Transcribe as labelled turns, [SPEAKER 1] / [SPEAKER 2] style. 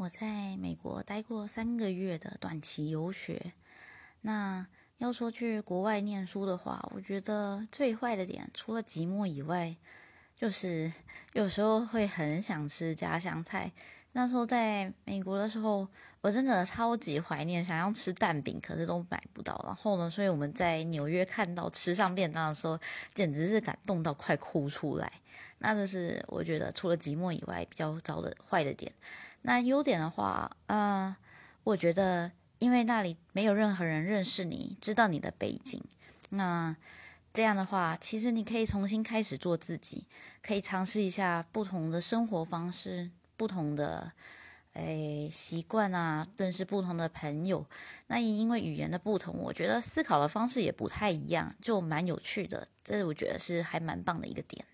[SPEAKER 1] 我在美国待过三个月的短期游学。那要说去国外念书的话，我觉得最坏的点，除了寂寞以外，就是 有时候会很想吃家乡菜。那时候在美国的时候，我真的超级怀念，想要吃蛋饼，可是都买不到。然后呢，所以我们在纽约看到吃上便当的时候，简直是感动到快哭出来。那这是我觉得除了寂寞以外比较糟的坏的点。那优点的话，呃，我觉得因为那里没有任何人认识你，知道你的背景，那这样的话，其实你可以重新开始做自己，可以尝试一下不同的生活方式，不同的诶习惯啊，认识不同的朋友。那因为语言的不同，我觉得思考的方式也不太一样，就蛮有趣的。这我觉得是还蛮棒的一个点。